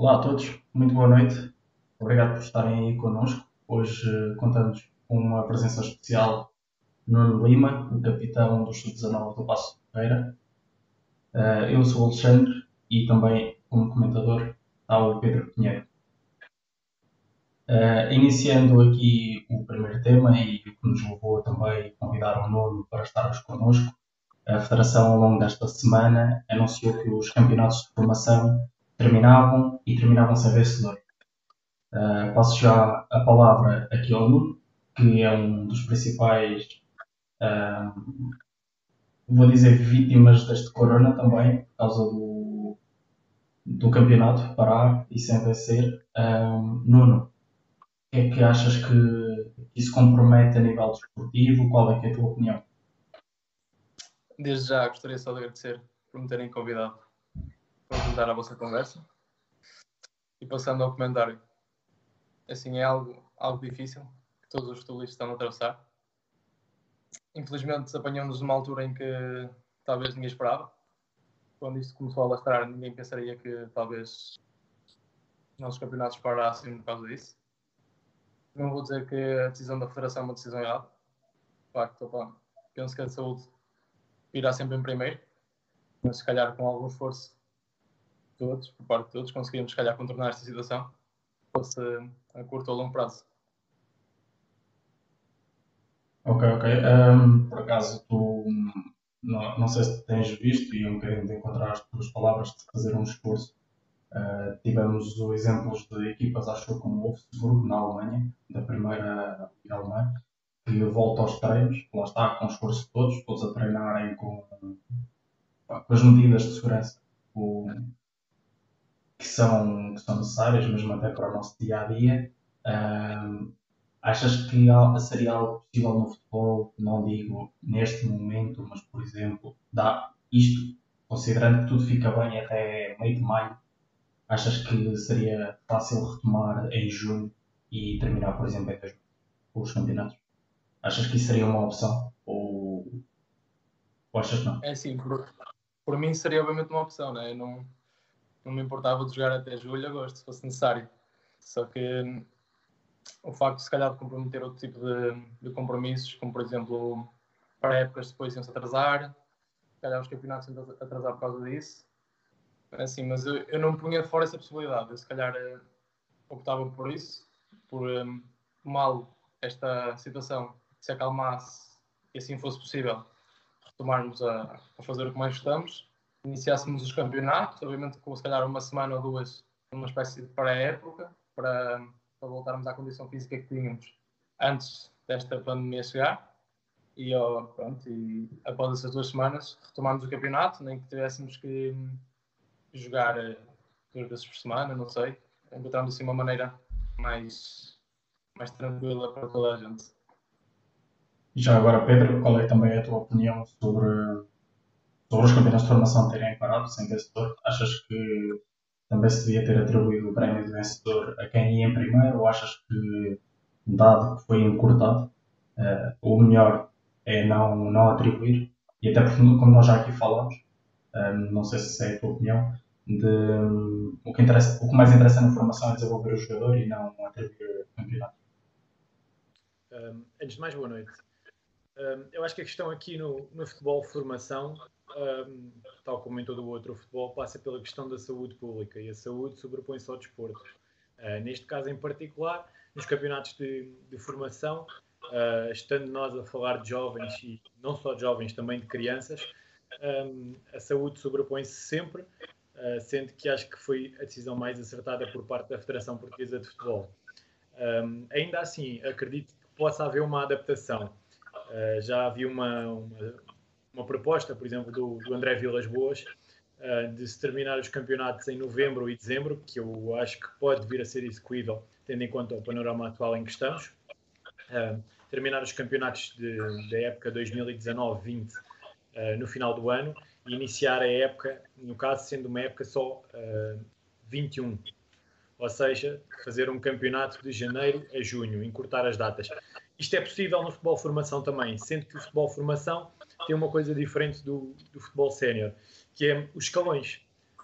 Olá a todos, muito boa noite. Obrigado por estarem aí connosco. Hoje eh, contamos com uma presença especial Nuno Lima, o capitão do Sub-19 do Passo de Ferreira. Eh, eu sou o Alexandre e também, como comentador, está o Pedro Pinheiro. Uh, iniciando aqui o primeiro tema e que nos levou também a convidar o Nuno para estar connosco, a Federação, ao longo desta semana, anunciou que os campeonatos de formação terminavam e terminavam sem vencedor. Uh, passo já a palavra ao Nuno, que é um dos principais, uh, vou dizer, vítimas deste corona também, por causa do, do campeonato parar e sem vencer. Nuno, que é que achas que isso compromete a nível desportivo? Qual é, é a tua opinião? Desde já gostaria só de agradecer por me terem convidado juntar à vossa conversa. E passando ao comentário. Assim, é algo, algo difícil que todos os futebolistas estão a atravessar. Infelizmente, apanhamos numa altura em que talvez ninguém esperava. Quando isto começou a lastrar, ninguém pensaria que talvez nossos campeonatos parassem por causa disso. Não vou dizer que a decisão da Federação é uma decisão errada. De facto, opa, penso que a saúde irá sempre em primeiro, mas se calhar com algum esforço todos, por parte de todos, conseguimos se calhar contornar esta situação, fosse a curto ou longo prazo. Ok, ok. Um, por acaso, tu não, não sei se tens visto e um bocadinho de encontrar as tuas palavras de fazer um esforço Uh, tivemos exemplos de equipas, acho como o Wolfsburg, na Alemanha, da primeira Alemã, que volta aos treinos, lá está, com esforço de todos, todos a treinarem com, com as medidas de segurança que, são, que são necessárias, mesmo até para o nosso dia a dia. Achas que seria algo possível no futebol? Não digo neste momento, mas por exemplo, dá isto, considerando que tudo fica bem até meio de maio Achas que seria fácil retomar em junho e terminar, por exemplo, em os campeonatos? Achas que isso seria uma opção? Ou, ou achas que não? É sim, por, por mim seria obviamente uma opção, né? não, não me importava de jogar até julho, agosto, se fosse necessário. Só que hum, o facto se calhar de comprometer outro tipo de, de compromissos, como por exemplo para épocas depois iam-se atrasar, se calhar os campeonatos iam atrasar por causa disso, Assim, mas eu, eu não punha fora essa possibilidade. Eu se calhar eh, optava por isso, por um, mal esta situação se acalmasse e assim fosse possível retomarmos a, a fazer o que mais gostamos, iniciássemos os campeonatos, obviamente com se calhar uma semana ou duas, uma espécie de pré-época, para, para voltarmos à condição física que tínhamos antes desta pandemia chegar. E, pronto, e após essas duas semanas retomarmos o campeonato, nem que tivéssemos que jogar eh, duas vezes por semana, não sei. Encontramos assim uma maneira mais, mais tranquila para toda a gente. Já agora, Pedro, qual é também a tua opinião sobre, sobre os campeonatos de formação terem parado sem vencedor? Achas que também se devia ter atribuído o prémio de vencedor a quem ia em primeiro ou achas que, dado que foi encurtado, uh, o melhor é não, não atribuir? E até porque, como nós já aqui falamos, um, não sei se é a tua opinião, de um, o, que interessa, o que mais interessa na formação é desenvolver o jogador e não atribuir campeonato. Um, antes de mais, boa noite. Um, eu acho que a questão aqui no, no futebol formação, um, tal como em todo o outro futebol, passa pela questão da saúde pública e a saúde sobrepõe-se ao desporto. Uh, neste caso em particular, nos campeonatos de, de formação, uh, estando nós a falar de jovens e não só de jovens, também de crianças, um, a saúde sobrepõe-se sempre, uh, sendo que acho que foi a decisão mais acertada por parte da Federação Portuguesa de Futebol. Um, ainda assim, acredito que possa haver uma adaptação. Já havia uma, uma, uma, proposta, por exemplo, do, do André Vilas Boas, uh, de se terminar os campeonatos em novembro e dezembro, que eu acho que pode vir a ser execuível, tendo em conta o panorama atual em que estamos. terminar os campeonatos da época 2019-20 uh, no final do ano e iniciar a época, no caso sendo uma época só uh, eh, 21. Ou seja, fazer um campeonato de janeiro a junho, encurtar as datas. Isto é possível no futebol formação também, sendo que o futebol formação tem uma coisa diferente do, do futebol sénior, que é os escalões.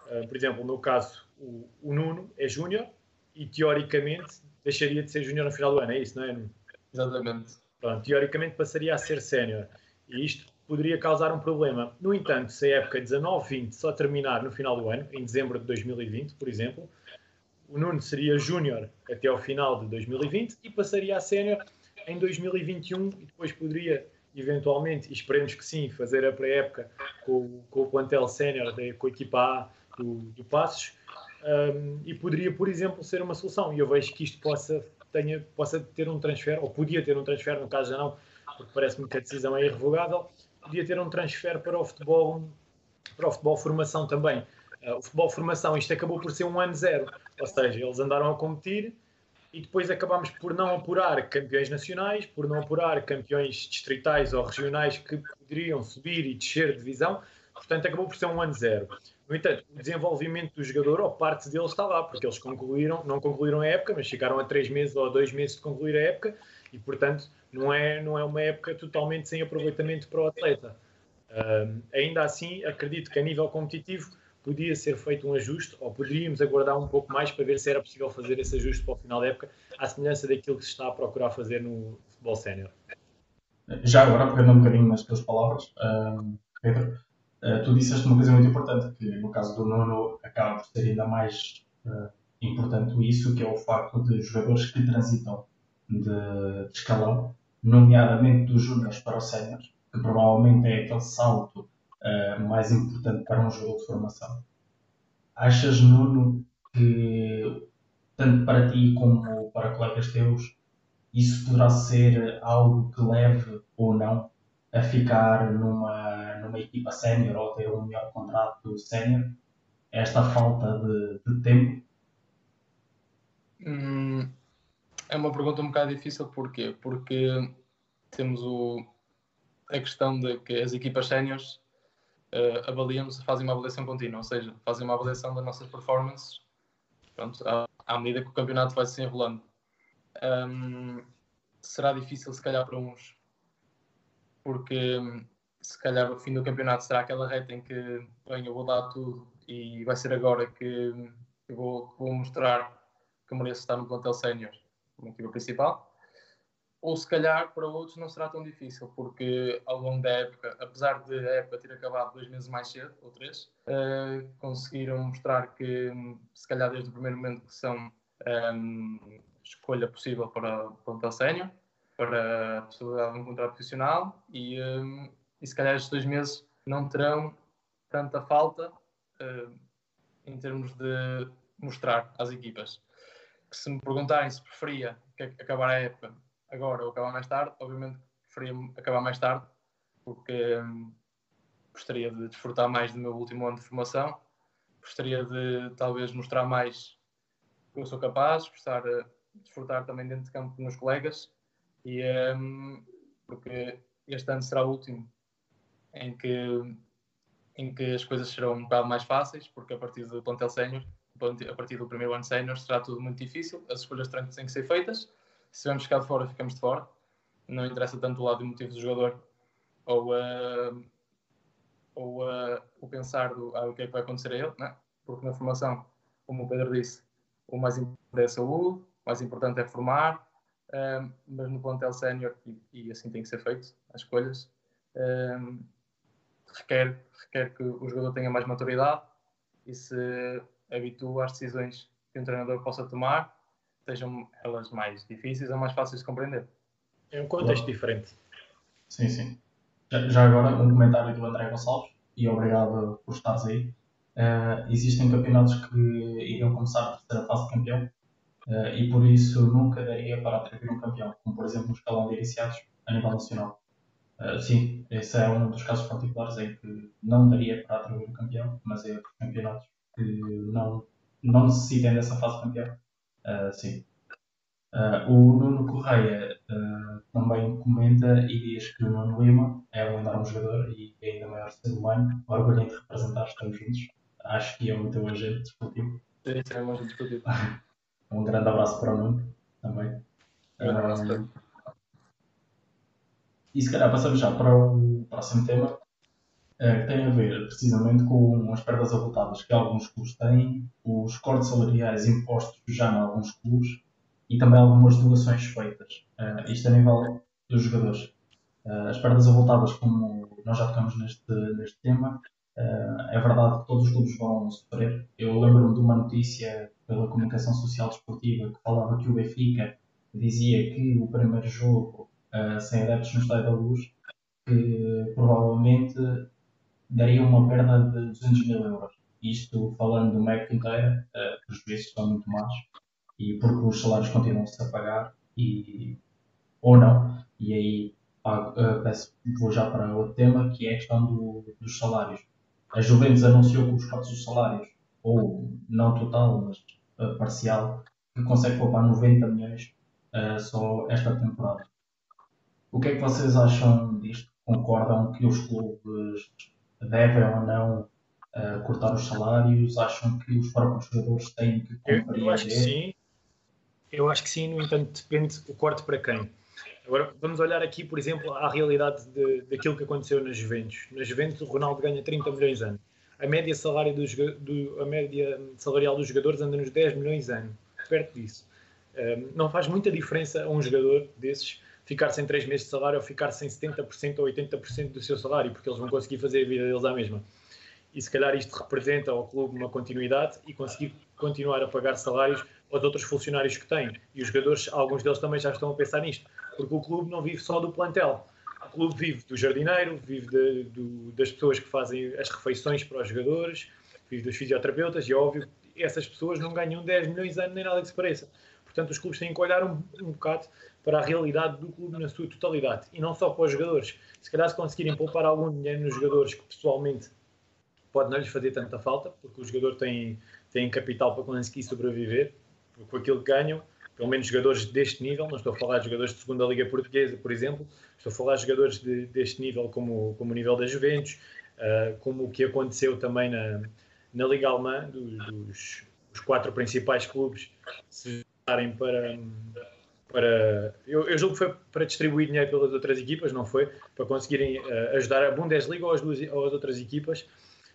Uh, por exemplo, no caso o, o Nuno é júnior e teoricamente deixaria de ser júnior no final do ano, é isso, não é? Exatamente. Pronto, teoricamente passaria a ser sénior. E isto poderia causar um problema. No entanto, se a época 19-20 só terminar no final do ano, em dezembro de 2020, por exemplo, o Nuno seria júnior até ao final de 2020 e passaria a sénior em 2021 e depois poderia eventualmente, e esperemos que sim, fazer a pré-época com, com, o plantel sénior, com a equipa A do, do Passos, um, e poderia, por exemplo, ser uma solução. E eu vejo que isto possa, tenha, possa ter um transfer, ou podia ter um transfer, no caso já não, porque parece-me que a decisão é irrevogável, podia ter um transfer para o futebol, para o futebol formação também. Uh, o futebol formação, isto acabou por ser um ano zero, ou seja, eles andaram a competir e depois acabámos por não apurar campeões nacionais, por não apurar campeões distritais ou regionais que poderiam subir e descer de divisão, portanto acabou por ser um ano zero. No entanto, o desenvolvimento do jogador, ou parte dele, está lá, porque eles concluíram, não concluíram a época, mas ficaram a três meses ou a dois meses de concluir a época, e portanto não é, não é uma época totalmente sem aproveitamento para o atleta. Ainda assim, acredito que a nível competitivo podia ser feito um ajuste, ou poderíamos aguardar um pouco mais para ver se era possível fazer esse ajuste para o final da época, à semelhança daquilo que se está a procurar fazer no futebol sénior. Já agora, pegando um bocadinho nas tuas palavras, um, Pedro, uh, tu disseste uma coisa muito importante, que no caso do nono acaba por ser ainda mais uh, importante isso, que é o facto de jogadores que transitam de escalão, nomeadamente dos júniores para os séniores, que provavelmente é aquele salto uh, mais importante para um jogo de formação. Achas, Nuno, que tanto para ti como para colegas teus, isso poderá ser algo que leve ou não a ficar numa, numa equipa sénior ou ter um melhor contrato sénior? Esta falta de, de tempo? Hum, é uma pergunta um bocado difícil, porquê? Porque temos o, a questão de que as equipas séniores uh, avaliam-nos, fazem uma avaliação contínua, ou seja, fazem uma avaliação das nossas performances pronto, à, à medida que o campeonato vai se enrolando. Um, será difícil, se calhar, para uns, porque se calhar o fim do campeonato será aquela reta em que bem, eu vou dar tudo e vai ser agora que eu vou, vou mostrar que mereço estar no plantel sénior, como equipa principal ou se calhar para outros não será tão difícil, porque ao longo da época, apesar de a época ter acabado dois meses mais cedo, ou três, uh, conseguiram mostrar que, se calhar desde o primeiro momento, que são um, ehm, escolha possível para o plantel sénior, para a possibilidade de um contrato profissional, e, um, ehm, e se calhar estes dois meses não terão tanta falta uh, em termos de mostrar às equipas. Que se me perguntarem se preferia acabar a época agora ou acabar mais tarde, obviamente preferia acabar mais tarde, porque hum, gostaria de desfrutar mais do meu último ano de formação, gostaria de talvez mostrar mais que eu sou capaz, gostar de desfrutar também dentro de campo com meus colegas, e, hum, porque este ano será o último em que, em que as coisas serão um bocado mais fáceis, porque a partir do plantel sénior, a partir do primeiro ano sénior, será tudo muito difícil, as escolhas têm que ser feitas, se tivermos ficado de fora, ficamos de fora. Não interessa tanto o lado emotivo do jogador ou, uh, ou uh, o pensar do ah, o que é que vai acontecer a ele, não é? porque na formação, como o Pedro disse, o mais importante é a saúde, o mais importante é formar, uh, mas no plantel sénior, e, e, assim tem que ser feito, as escolhas, requer, requer que o jogador tenha mais maturidade e se habitua às decisões que um treinador possa tomar sejam elas mais difíceis ou mais fáceis de compreender. É um contexto claro. diferente. Sim, sim. Já, já, agora, um comentário do André Gonçalves, e obrigado por estares aí. Uh, existem campeonatos que iriam começar a terceira fase de campeão uh, e por isso nunca daria para atribuir um campeão, como por exemplo no escalão de iniciados a nível nacional. Uh, sim, esse é um dos casos particulares em que não daria para atribuir um campeão, mas é por campeonatos que não, não necessitem dessa fase de campeão Uh, sim. Uh, o Nuno Correia uh, também comenta e diz que o Nuno Lima é um enorme jogador e é ainda maior ser humano. Orgulho te representar, estamos juntos. Acho que é o teu agente desportivo. Sim, é um agente desportivo. um grande abraço para o Nuno também. Um abraço para E se calhar passamos já para o próximo tema, que tem a ver precisamente com as perdas avultadas que alguns clubes têm, os cortes salariais impostos já em alguns clubes e também algumas doações feitas. isto a nível dos jogadores. as perdas avultadas, como nós já tocamos neste, neste tema, é verdade que todos os clubes vão sofrer. Eu lembro-me de uma notícia pela comunicação social desportiva que falava que o Benfica dizia que o primeiro jogo uh, sem adeptos no Estádio da Luz que provavelmente daria uma perda de 200 mil euros. Isto falando do MEC inteiro, uh, os preços são muito más e porque os salários continuam-se a pagar e, ou não. E aí uh, peço, vou já para outro tema que é a questão do, dos salários. A Juventus anunciou que os cortes dos salários, ou não total, mas uh, parcial, que consegue poupar 90 milhões uh, só esta temporada. O que é que vocês acham disto? Concordam que os clubes devem ou não uh, cortar os salários? Acham que os próprios jogadores têm que compreender? Eu, eu acho que sim. Eu acho que sim, no entanto, depende o corte para quem. Agora, vamos olhar aqui, por exemplo, à realidade de, daquilo que aconteceu nas Juventus. Na Juventus, o Ronaldo ganha 30 milhões ano. A média, salário do, do, a média salarial dos jogadores anda nos 10 milhões ano, perto disso. Um, não faz muita diferença a um jogador desses ficar sem 3 meses de salário ou ficar sem 70% ou 80% do seu salário, porque eles vão conseguir fazer a vida deles à mesma. E se calhar isto representa ao clube uma continuidade e conseguir continuar a pagar salários aos outros funcionários que têm. E os jogadores, alguns deles também já estão a pensar nisto, porque o clube não vive só do plantel. O clube vive do jardineiro, vive de, do, das pessoas que fazem as refeições para os jogadores, vive dos fisioterapeutas, e é óbvio essas pessoas não ganham 10 milhões de anos nem nada que se pareça. Portanto, os clubes têm que olhar um, um bocado para a realidade do clube na sua totalidade. E não só para os jogadores. Se calhar, se conseguirem poupar algum dinheiro nos jogadores que pessoalmente pode não lhes fazer tanta falta, porque os jogadores têm, têm capital para conseguir sobreviver com aquilo que ganham, pelo menos jogadores deste nível, não estou a falar de jogadores de segunda liga portuguesa, por exemplo, estou a falar de jogadores de, deste nível como, como o nível da Juventus, uh, como o que aconteceu também na, na Liga Alemã, dos, dos os quatro principais clubes. Se para, para eu, eu, julgo que foi para distribuir dinheiro pelas outras equipas, não foi? Para conseguirem uh, ajudar a Bundesliga ou as, duas, ou as outras equipas.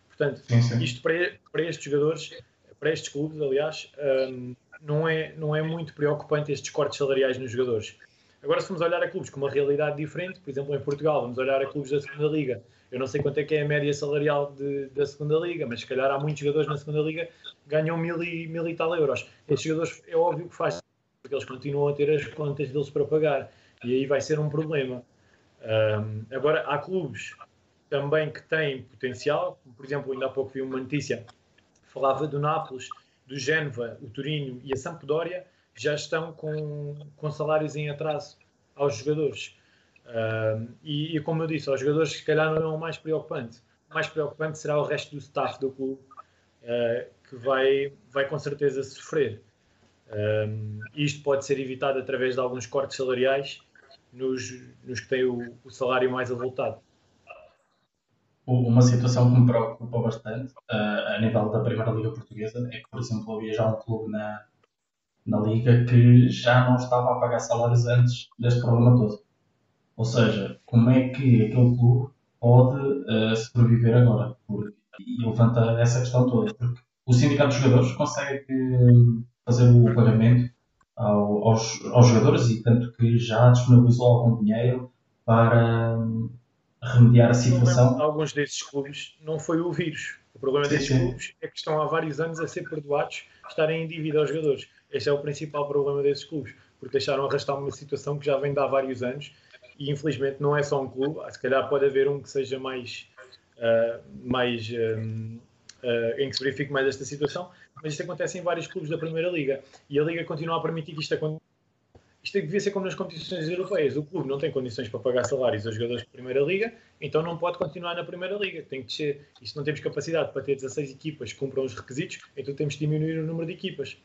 Portanto, sim, sim. isto para, para estes jogadores, para estes clubes, aliás, um, não, é, não é muito preocupante estes cortes salariais nos jogadores. Agora, se formos olhar a clubes com uma realidade diferente, por exemplo, em Portugal, vamos olhar a clubes da segunda Liga. Eu não sei quanto é que é a média salarial de, da segunda Liga, mas se calhar há muitos jogadores na segunda Liga ganham mil e, mil e tal euros. Estes jogadores, é óbvio que faz, porque eles continuam a ter as contas deles para pagar. E aí vai ser um problema. Um, agora, há clubes também que têm potencial, por exemplo, ainda há pouco vi uma notícia, falava do Nápoles, do Génova, o Turinho e a Sampdoria, já estão com, com salários em atraso aos jogadores. Uh, e, e, como eu disse, aos jogadores se calhar não é o mais preocupante. O mais preocupante será o resto do staff do clube, uh, que vai, vai com certeza sofrer. Um, isto pode ser evitado através de alguns cortes salariais nos, nos que têm o, o salário mais avultado. Uma situação que me preocupa bastante uh, a nível da Primeira Liga Portuguesa é que, por exemplo, havia já um clube na, na Liga que já não estava a pagar salários antes deste problema todo. Ou seja, como é que aquele clube pode uh, sobreviver agora? Porque, e levanta essa questão toda. Porque o sindicato de jogadores consegue fazer o pagamento ao, aos, aos jogadores e tanto que já disponibilizou algum dinheiro para um, remediar a situação. Alguns desses clubes não foi o vírus. O problema sim, desses sim. clubes é que estão há vários anos a ser perdoados, estarem em dívida aos jogadores. Este é o principal problema desses clubes, porque deixaram arrastar uma situação que já vem de há vários anos e infelizmente não é só um clube, se calhar pode haver um que seja mais, uh, mais um, uh, em que se verifique mais esta situação, mas isto acontece em vários clubes da Primeira Liga e a Liga continua a permitir que isto aconteça. Isto devia ser como nas competições europeias. O clube não tem condições para pagar salários aos jogadores da Primeira Liga, então não pode continuar na Primeira Liga. Tem que descer. E se não temos capacidade para ter 16 equipas que cumpram os requisitos, então temos que diminuir o número de equipas.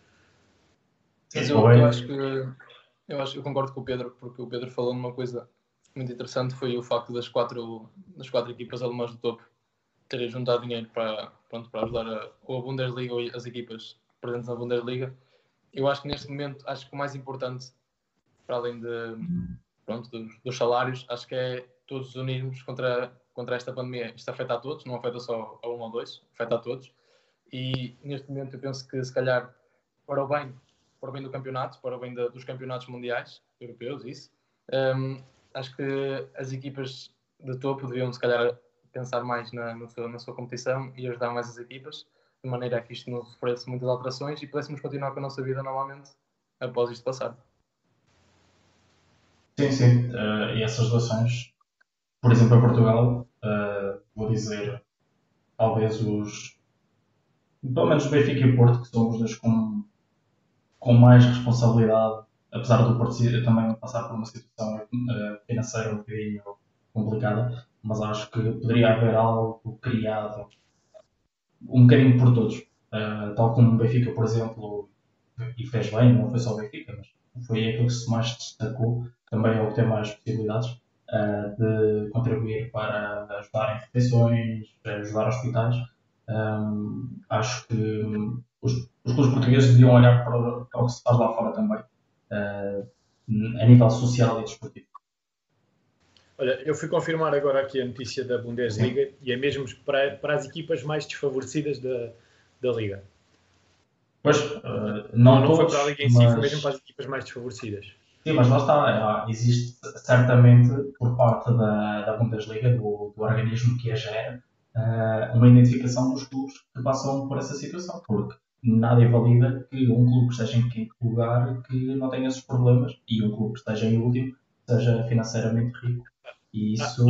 Mas eu, eu acho que eu, acho, eu concordo com o Pedro, porque o Pedro falou numa coisa muito interessante foi o facto das quatro, das quatro equipas alemãs do topo terem juntado dinheiro para, pronto, para ajudar a, ou a Bundesliga ou as equipas presentes na Bundesliga. Eu acho que neste momento, acho que o mais importante, para além de, pronto, dos, dos salários, acho que é todos unirmos contra contra esta pandemia, isto afeta a todos, não afeta só a um ou dois, afeta a todos. E neste momento eu penso que se calhar para o bem, para o bem do campeonato, para o bem dos campeonatos mundiais, europeus, isso, um, acho que as equipas de topo deviam se calhar pensar mais na, na sua competição e ajudar mais as equipas, de maneira a que isto não sofresse muitas alterações e pudéssemos continuar com a nossa vida normalmente após isto passar. Sim, sim. Uh, e essas doações, por exemplo, a Portugal, uh, vou dizer, talvez os. Pelo menos Benfica e Porto, que são os dois com, com mais responsabilidade, apesar do Porto também passar por uma situação uh, financeira um bocadinho complicada, mas acho que poderia haver algo criado um bocadinho por todos. tal como o Benfica, por exemplo, e fez bem, não foi só o Benfica, mas foi aquilo que se mais destacou, também é o que tem mais possibilidades uh, de contribuir para ajudar em refeições, ajudar hospitais. Um, acho que os, os clubes portugueses deviam olhar para, para, o que se faz lá fora também, uh, a nível social e desportivo. Olha, eu fui confirmar agora aqui a notícia da Bundesliga e é mesmo para, para as equipas mais desfavorecidas da, da Liga. Pois, uh, não, não todos, foi para a Liga em mas... si, foi mesmo para as equipas mais desfavorecidas. Sim, mas lá está, é, existe certamente por parte da, da Bundesliga, do, do organismo que a gera, uh, uma identificação dos clubes que passam por essa situação, porque nada invalida que um clube que esteja em quinto lugar que não tenha esses problemas e um clube que esteja em último seja financeiramente rico. E isso...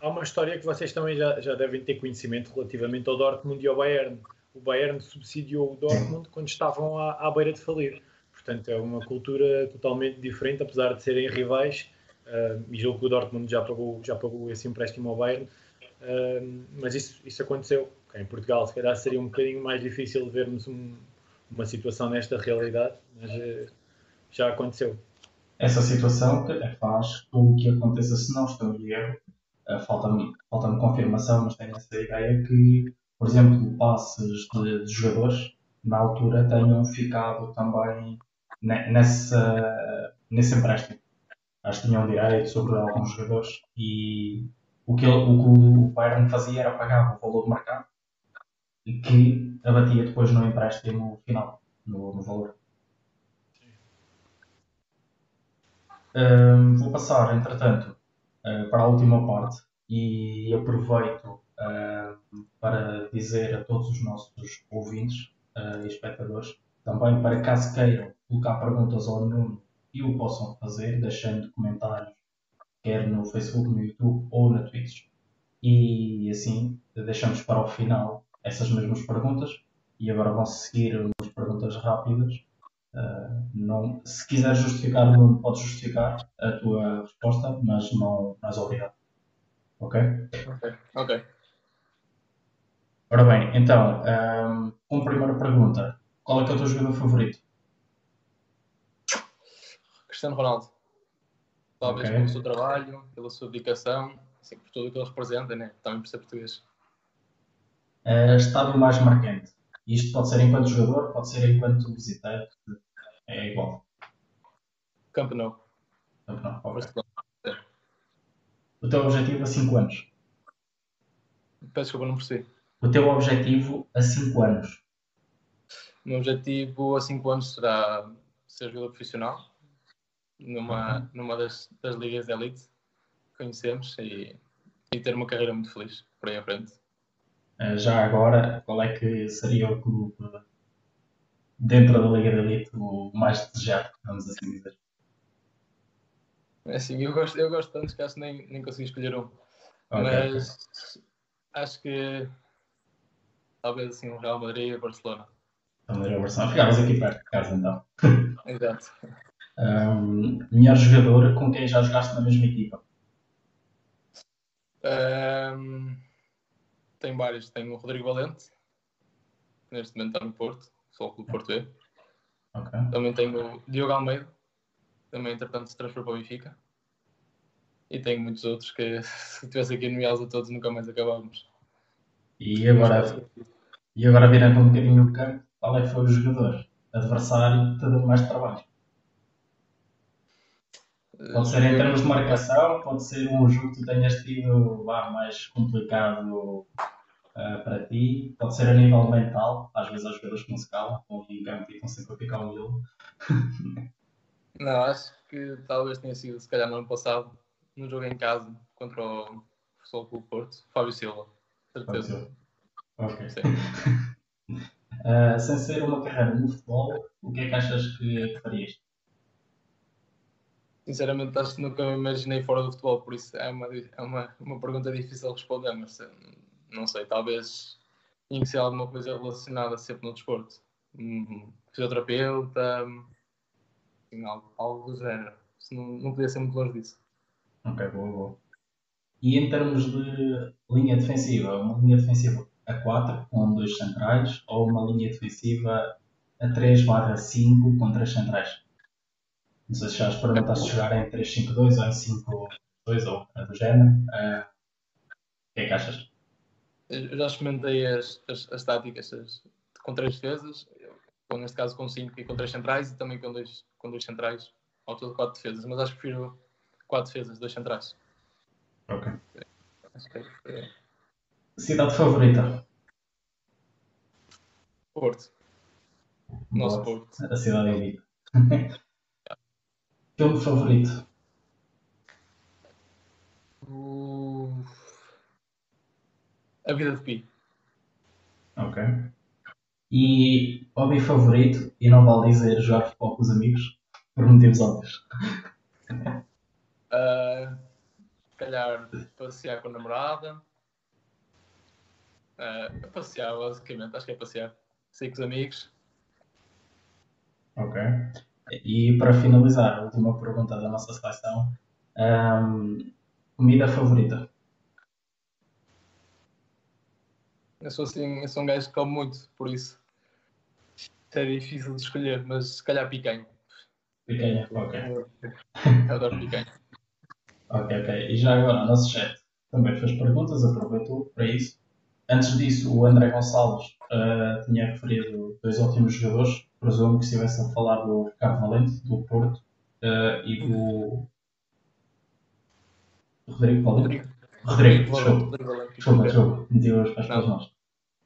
Há, uma história que vocês também já, já devem ter conhecimento relativamente ao Dortmund e ao Bayern o Bayern subsidiou o Dortmund quando estavam à, à beira de falir. Portanto, é uma cultura totalmente diferente, apesar de serem rivais. Uh, e julgo que o Dortmund já pagou, já pagou esse empréstimo ao Bayern. Uh, mas isso, isso aconteceu. Em Portugal, se calhar, seria um bocadinho mais difícil vermos um, uma situação nesta realidade, mas uh, já aconteceu. Essa situação até faz com que aconteça, se não estou em erro, falta-me falta confirmação, mas tenho essa ideia que por exemplo, passes de, de jogadores na altura tenham ficado também nessa, nesse empréstimo. Acho que tinham direito sobre alguns jogadores e o que, ele, o, que o Bayern fazia era pagar o valor do mercado que abatia depois no empréstimo final, no, no valor. Um, vou passar, entretanto, uh, para a última parte e aproveito uh, para dizer a todos os nossos ouvintes uh, e espectadores, também para caso queiram colocar perguntas ao Nuno e o possam fazer, deixando comentários, quer no Facebook, no YouTube ou na Twitch. E assim deixamos para o final essas mesmas perguntas. E agora vão seguir umas perguntas rápidas. Uh, não, se quiser justificar, Nuno, pode justificar a tua resposta, mas não, não és obrigado. Ok? Ok. Ok. Ora bem, então, um, como primeira pergunta, qual é que é o teu jogador favorito? Cristiano Ronaldo. Talvez okay. pelo seu trabalho, pela sua dedicação, assim, por tudo o que ele representa, né? também por ser português. Uh, estádio mais marcante. Isto pode ser enquanto jogador, pode ser enquanto visitante, é igual. Camp Nou. Camp Nou, ok. O teu objetivo a 5 anos? Peço desculpa, não percebi o teu objetivo a 5 anos? O meu objetivo a 5 anos será ser jogador profissional numa, uhum. numa das, das ligas de elite que conhecemos e, e ter uma carreira muito feliz por aí à frente. Eh, já agora, qual é que seria o clube dentro da Liga de Elite o mais desejado, vamos assim dizer? É assim, eu gosto, eu gosto tanto que acho que nem, nem consegui escolher um. Okay. Mas acho que talvez assim um Real Madrid e Barcelona. Real Madrid e Barcelona. Ficavas aqui perto de casa então. Exato. Um, melhor jogador com quem já jogaste na mesma equipa? Um, tem vários. Tenho o Rodrigo Valente, que neste momento está no Porto, o Clube Porto Okay. Também tenho o Diogo Almeida, também entretanto se transferou para o Benfica. E tenho muitos outros que se tivesse aqui nomeá-los a todos nunca mais acabávamos. E agora, e agora virando um bocadinho o campo, qual é que foi o jogador adversário que te deu mais trabalho? Pode ser em termos de marcação, pode ser um jogo que tu tenhas tido lá, mais complicado uh, para ti, pode ser a nível mental, às vezes há jogadores que não se calam, aqui em campo e estão sempre a picar o miolo. não, acho que talvez tenha sido, se calhar no ano passado, no jogo em casa contra o Futebol Clube Porto, Fábio Silva, certeza. Ok. uh, sem ser uma carreira no futebol, o que é que achas que farias? Sinceramente, acho que nunca me imaginei fora do futebol, por isso é uma, é uma, uma pergunta difícil de responder, mas eh, não sei, talvez iniciar alguma coisa relacionada sempre no desporto. Um, fisioterapeuta, assim, algo, algo do género. Não, não podia ser muito longe disso. Ok, boa, boa. E em termos de linha defensiva, uma linha defensiva a 4 com dois centrais ou uma linha defensiva a 3 barra 5 com três centrais? Não sei se já experimentaste jogar em 3-5-2 ou em 5-2 ou do género. Uh, o que é que achas? Eu já experimentei as, as, as táticas as, com três defesas, ou neste caso com 5 e com três centrais, e também com dois, com dois centrais, ao todo 4 defesas, mas acho que prefiro 4 defesas, dois centrais. Ok. Acho que é. Cidade favorita? Porto. Nosso Porto. A cidade elite. Filme favorito? A Vida de Pi. Ok. E hobby favorito, e não vale dizer jogar futebol com os amigos, por motivos óbvios. Uh, se calhar passear com a namorada. Uh, passear, basicamente, acho que é passear. Sair com os amigos. Ok. E para finalizar, a última pergunta da nossa seleção: um, comida favorita? Eu sou assim, eu sou um gajo que come muito, por isso é difícil de escolher, mas se calhar picanha. Picanha, ok. Eu adoro picanha. ok, ok. E já agora, o nosso chat também fez perguntas, aproveitou para isso. Antes disso, o André Gonçalves uh, tinha referido dois ótimos jogadores. Presumo que estivesse a falar do Ricardo Valente, do Porto, uh, e do. Rodrigo Valente? Rodrigo, desculpa. Desculpa, desculpa. Meti os pés pelas mãos.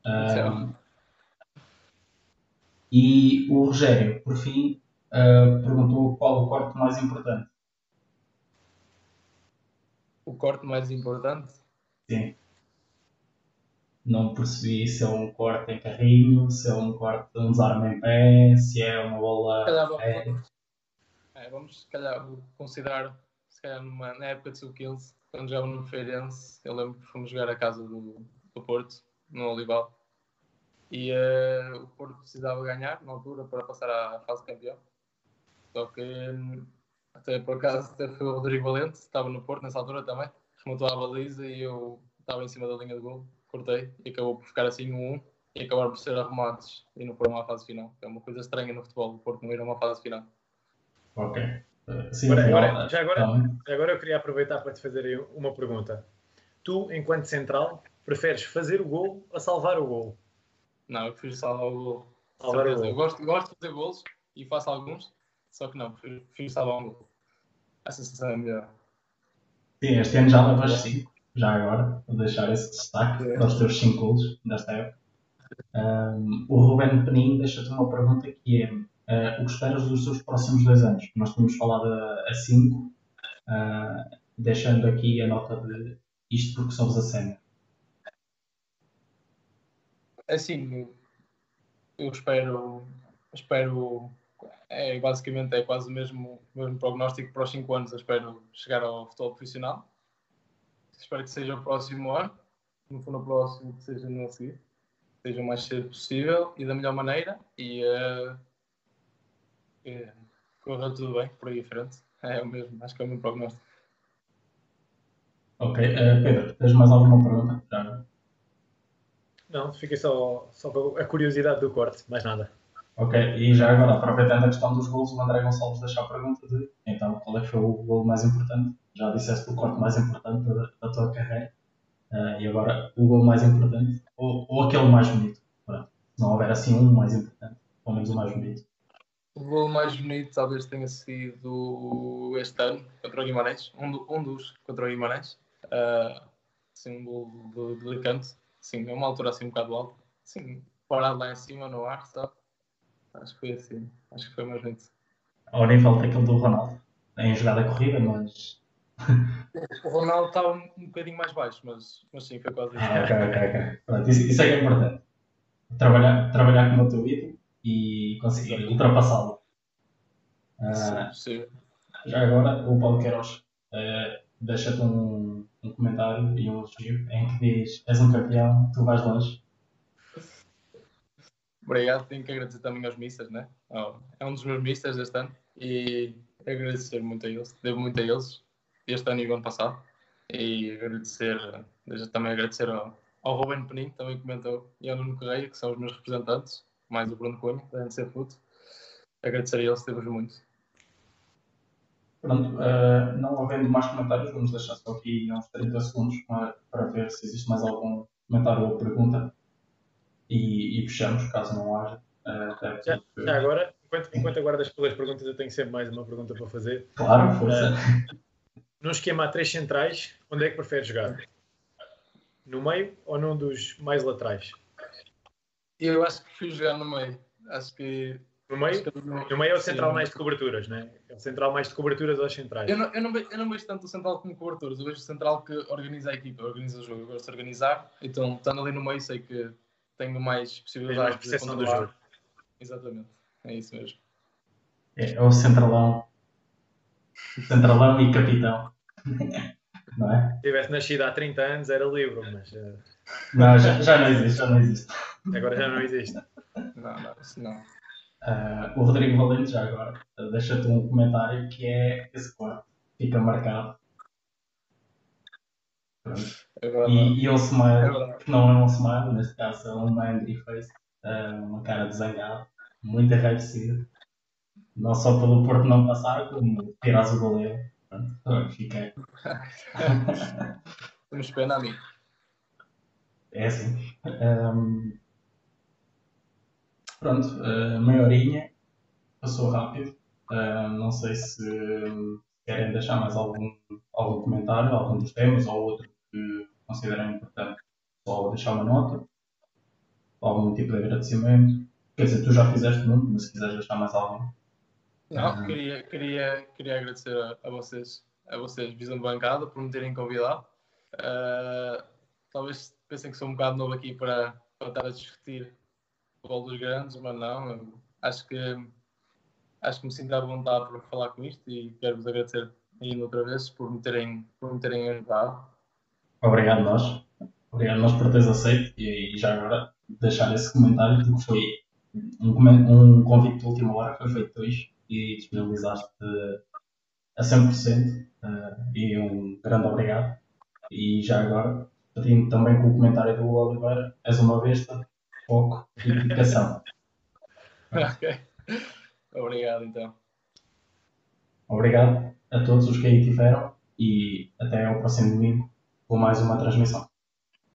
Uh, e o Rogério, por fim, uh, perguntou qual o corte mais importante. O corte mais importante? Sim não percebi se é um corte em carrinho, se é um corte de um desarme em pé, se é uma bola. É, vamos se calhar considerar, se calhar numa, na época de sub-15, quando jogava no Feirense, eu lembro que fomos jogar a casa do, do Porto, no Olival, e uh, o Porto precisava ganhar na altura para passar à fase campeão. Só que até por acaso foi o Rodrigo Valente, estava no Porto nessa altura também, remontou à baliza e eu estava em cima da linha de gol cortei e acabou por ficar assim no 1 e acabar por ser arrumados e não foram à fase final. É uma coisa estranha no futebol, o Porto não ir a uma fase final. Ok. Sim, agora, agora, já agora, tá agora eu queria aproveitar para te fazer uma pergunta. Tu, enquanto central, preferes fazer o gol ou salvar o gol? Não, eu prefiro salvar o gol. Salvar o gol. Eu gosto, gosto de fazer gols e faço alguns, só que não, prefiro, prefiro salvar um gol. A sensação é melhor. Sim, este ano já levas 5 já agora, vou deixar esse destaque é. para os teus 5 gols desta época. Um, o Ruben Penin deixa-te uma pergunta que é o que esperas dos seus próximos dois anos? Nós tínhamos falado a 5, uh, deixando aqui a nota de isto porque somos a cena. Assim, eu espero, espero é, basicamente é quase o mesmo, mesmo prognóstico para os 5 anos. Eu espero chegar ao futebol profissional espero que seja o próximo ano. Não for no próximo, que seja no seguir. Seja o mais cedo possível e da melhor maneira. E uh, uh, corra tudo bem por aí à frente. É o mesmo, acho que é o meu prognóstico. Ok, uh, Pedro, tens mais alguma pergunta? Já. Não, fiquei só, só com a curiosidade do corte, mais nada. Ok, e já agora, aproveitando a questão dos gols, o André Gonçalves deixa a pergunta de então qual é que foi o gol mais importante? Já disseste o corte mais importante da, da tua carreira uh, e agora o gol mais importante ou, ou aquele mais bonito. Pronto. Se não houver assim um mais importante, pelo menos o mais bonito. O gol mais bonito talvez tenha sido este ano contra o Guimarães, um, do, um dos contra o Guimarães. Uh, assim, um gol de, de canto, sim, é uma altura assim um bocado alta, sim, parado lá em cima no ar, sabe? Acho que foi assim, acho que foi mais bonito. Ao nem falta aquele do Ronaldo, em jogada corrida, mas. o Ronaldo estava um, um bocadinho mais baixo, mas, mas sim, foi quase isso. Ah, ok, ok, ok. Pronto, isso, isso é que é importante. Trabalhar, trabalhar com o teu ídolo e conseguir ultrapassá-lo. Uh, sim, sim. Já agora, o Paulo Queiroz uh, deixa-te um, um comentário e um elogio em que diz: És um campeão, tu vais longe. Obrigado, tenho que agradecer também aos mistas, né? Oh, é um dos meus mistas deste ano e agradecer muito a eles, devo muito a eles, este ano e o ano passado. E agradecer, deixa também agradecer ao, ao Ruben Penin, que também comentou, e ao Nuno Correia, que são os meus representantes, mais o Bruno Cunha, da NC Foot. Agradecer a eles, devo muito. Pronto, uh, não havendo mais comentários, vamos deixar só aqui uns 30 segundos para, para ver se existe mais algum comentário ou pergunta e, e fechamos, caso não haja. Uh, já, já, agora, enquanto, enquanto aguardas pelas perguntas, eu tenho sempre mais uma pergunta para fazer. Claro, força. Uh, num esquema a três centrais, onde é que preferes jogar? No meio ou num dos mais laterais? Eu acho que fui jogar no meio. Acho que no meio, no meio é o central Sim. mais de coberturas, né? É o central mais de coberturas aos centrais. Eu não, eu, não vejo, eu não vejo tanto o central como coberturas, eu vejo o central que organiza a equipa, organiza o jogo. Eu gosto de organizar, então estando ali no meio sei que tenho mais possibilidades mais de do jogo. Exatamente, é isso mesmo. É, é o centralão. Centralão e capitão. não é? Se tivesse nascido há 30 anos era livre, mas. Uh... Não, já, já não existe, já não existe. Agora já não existe. Não, não, isso não. Uh, o Rodrigo Valente, já agora, deixa-te um comentário que é esse quarto fica marcado. É e, e o smile, é que não é um smile, neste caso é uma angry face, uh, uma cara de zangado, muito enraivecida. Não só pelo Porto não passar, como tiras o goleiro. Pronto, fica. Temos pena a mim. É assim. Um, Pronto, uh, meia horinha, passou rápido. Uh, não sei se querem deixar mais algum, algum comentário, algum dos temas ou outro que considerem importante. Só deixar uma nota, algum tipo de agradecimento. Quer dizer, tu já fizeste muito, mas se quiseres deixar mais algum. Não, queria, queria, queria agradecer a, a vocês, a vocês, Visão de Bancada, por me terem convidado. Uh, talvez pensem que sou um bocado novo aqui para, para estar a discutir futebol dos grandes, mas não, acho que acho que me sinto à vontade para falar com isto e quero-vos agradecer ainda outra vez por me terem, por me terem ajudado. Obrigado nós. Obrigado nós por teres aceito e, e já agora deixar esse comentário porque foi um, um convite de última hora foi feito hoje e disponibilizaste a 100% uh, eh, e um grande obrigado. E já agora, pedindo também com o comentário do Oliveira, és uma besta, foco e dedicação. ok. Obrigado, então. Obrigado a todos os que aí tiveram e até ao próximo domingo com mais uma transmissão.